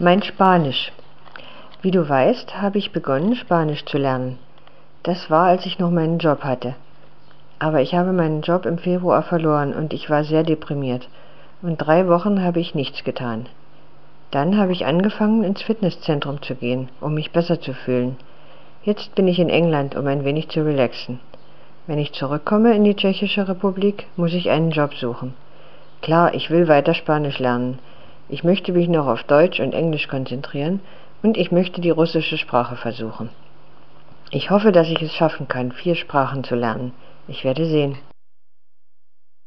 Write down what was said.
Mein Spanisch. Wie du weißt, habe ich begonnen, Spanisch zu lernen. Das war, als ich noch meinen Job hatte. Aber ich habe meinen Job im Februar verloren und ich war sehr deprimiert. Und drei Wochen habe ich nichts getan. Dann habe ich angefangen, ins Fitnesszentrum zu gehen, um mich besser zu fühlen. Jetzt bin ich in England, um ein wenig zu relaxen. Wenn ich zurückkomme in die Tschechische Republik, muss ich einen Job suchen. Klar, ich will weiter Spanisch lernen, ich möchte mich noch auf Deutsch und Englisch konzentrieren und ich möchte die russische Sprache versuchen. Ich hoffe, dass ich es schaffen kann, vier Sprachen zu lernen. Ich werde sehen.